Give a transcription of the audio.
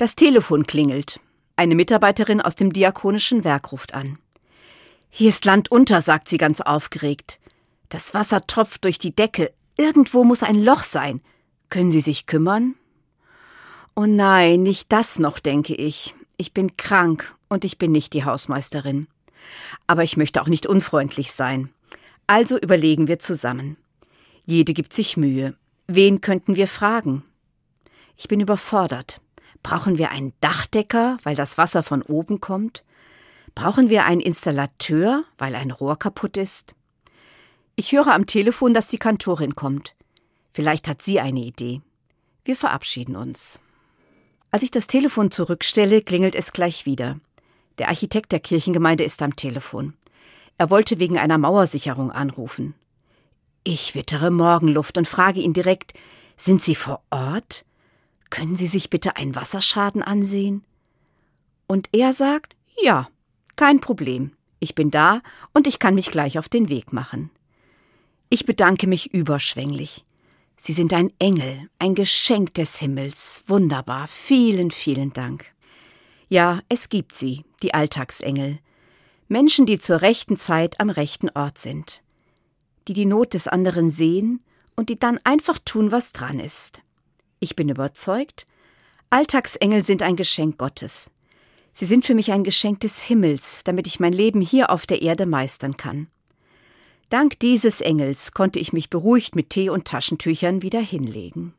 Das Telefon klingelt. Eine Mitarbeiterin aus dem diakonischen Werk ruft an. Hier ist Land unter, sagt sie ganz aufgeregt. Das Wasser tropft durch die Decke. Irgendwo muss ein Loch sein. Können Sie sich kümmern? Oh nein, nicht das noch, denke ich. Ich bin krank und ich bin nicht die Hausmeisterin. Aber ich möchte auch nicht unfreundlich sein. Also überlegen wir zusammen. Jede gibt sich Mühe. Wen könnten wir fragen? Ich bin überfordert. Brauchen wir einen Dachdecker, weil das Wasser von oben kommt? Brauchen wir einen Installateur, weil ein Rohr kaputt ist? Ich höre am Telefon, dass die Kantorin kommt. Vielleicht hat sie eine Idee. Wir verabschieden uns. Als ich das Telefon zurückstelle, klingelt es gleich wieder. Der Architekt der Kirchengemeinde ist am Telefon. Er wollte wegen einer Mauersicherung anrufen. Ich wittere Morgenluft und frage ihn direkt Sind Sie vor Ort? Können Sie sich bitte einen Wasserschaden ansehen? Und er sagt Ja, kein Problem. Ich bin da und ich kann mich gleich auf den Weg machen. Ich bedanke mich überschwänglich. Sie sind ein Engel, ein Geschenk des Himmels. Wunderbar. Vielen, vielen Dank. Ja, es gibt sie, die Alltagsengel. Menschen, die zur rechten Zeit am rechten Ort sind. Die die Not des anderen sehen und die dann einfach tun, was dran ist. Ich bin überzeugt, Alltagsengel sind ein Geschenk Gottes. Sie sind für mich ein Geschenk des Himmels, damit ich mein Leben hier auf der Erde meistern kann. Dank dieses Engels konnte ich mich beruhigt mit Tee und Taschentüchern wieder hinlegen.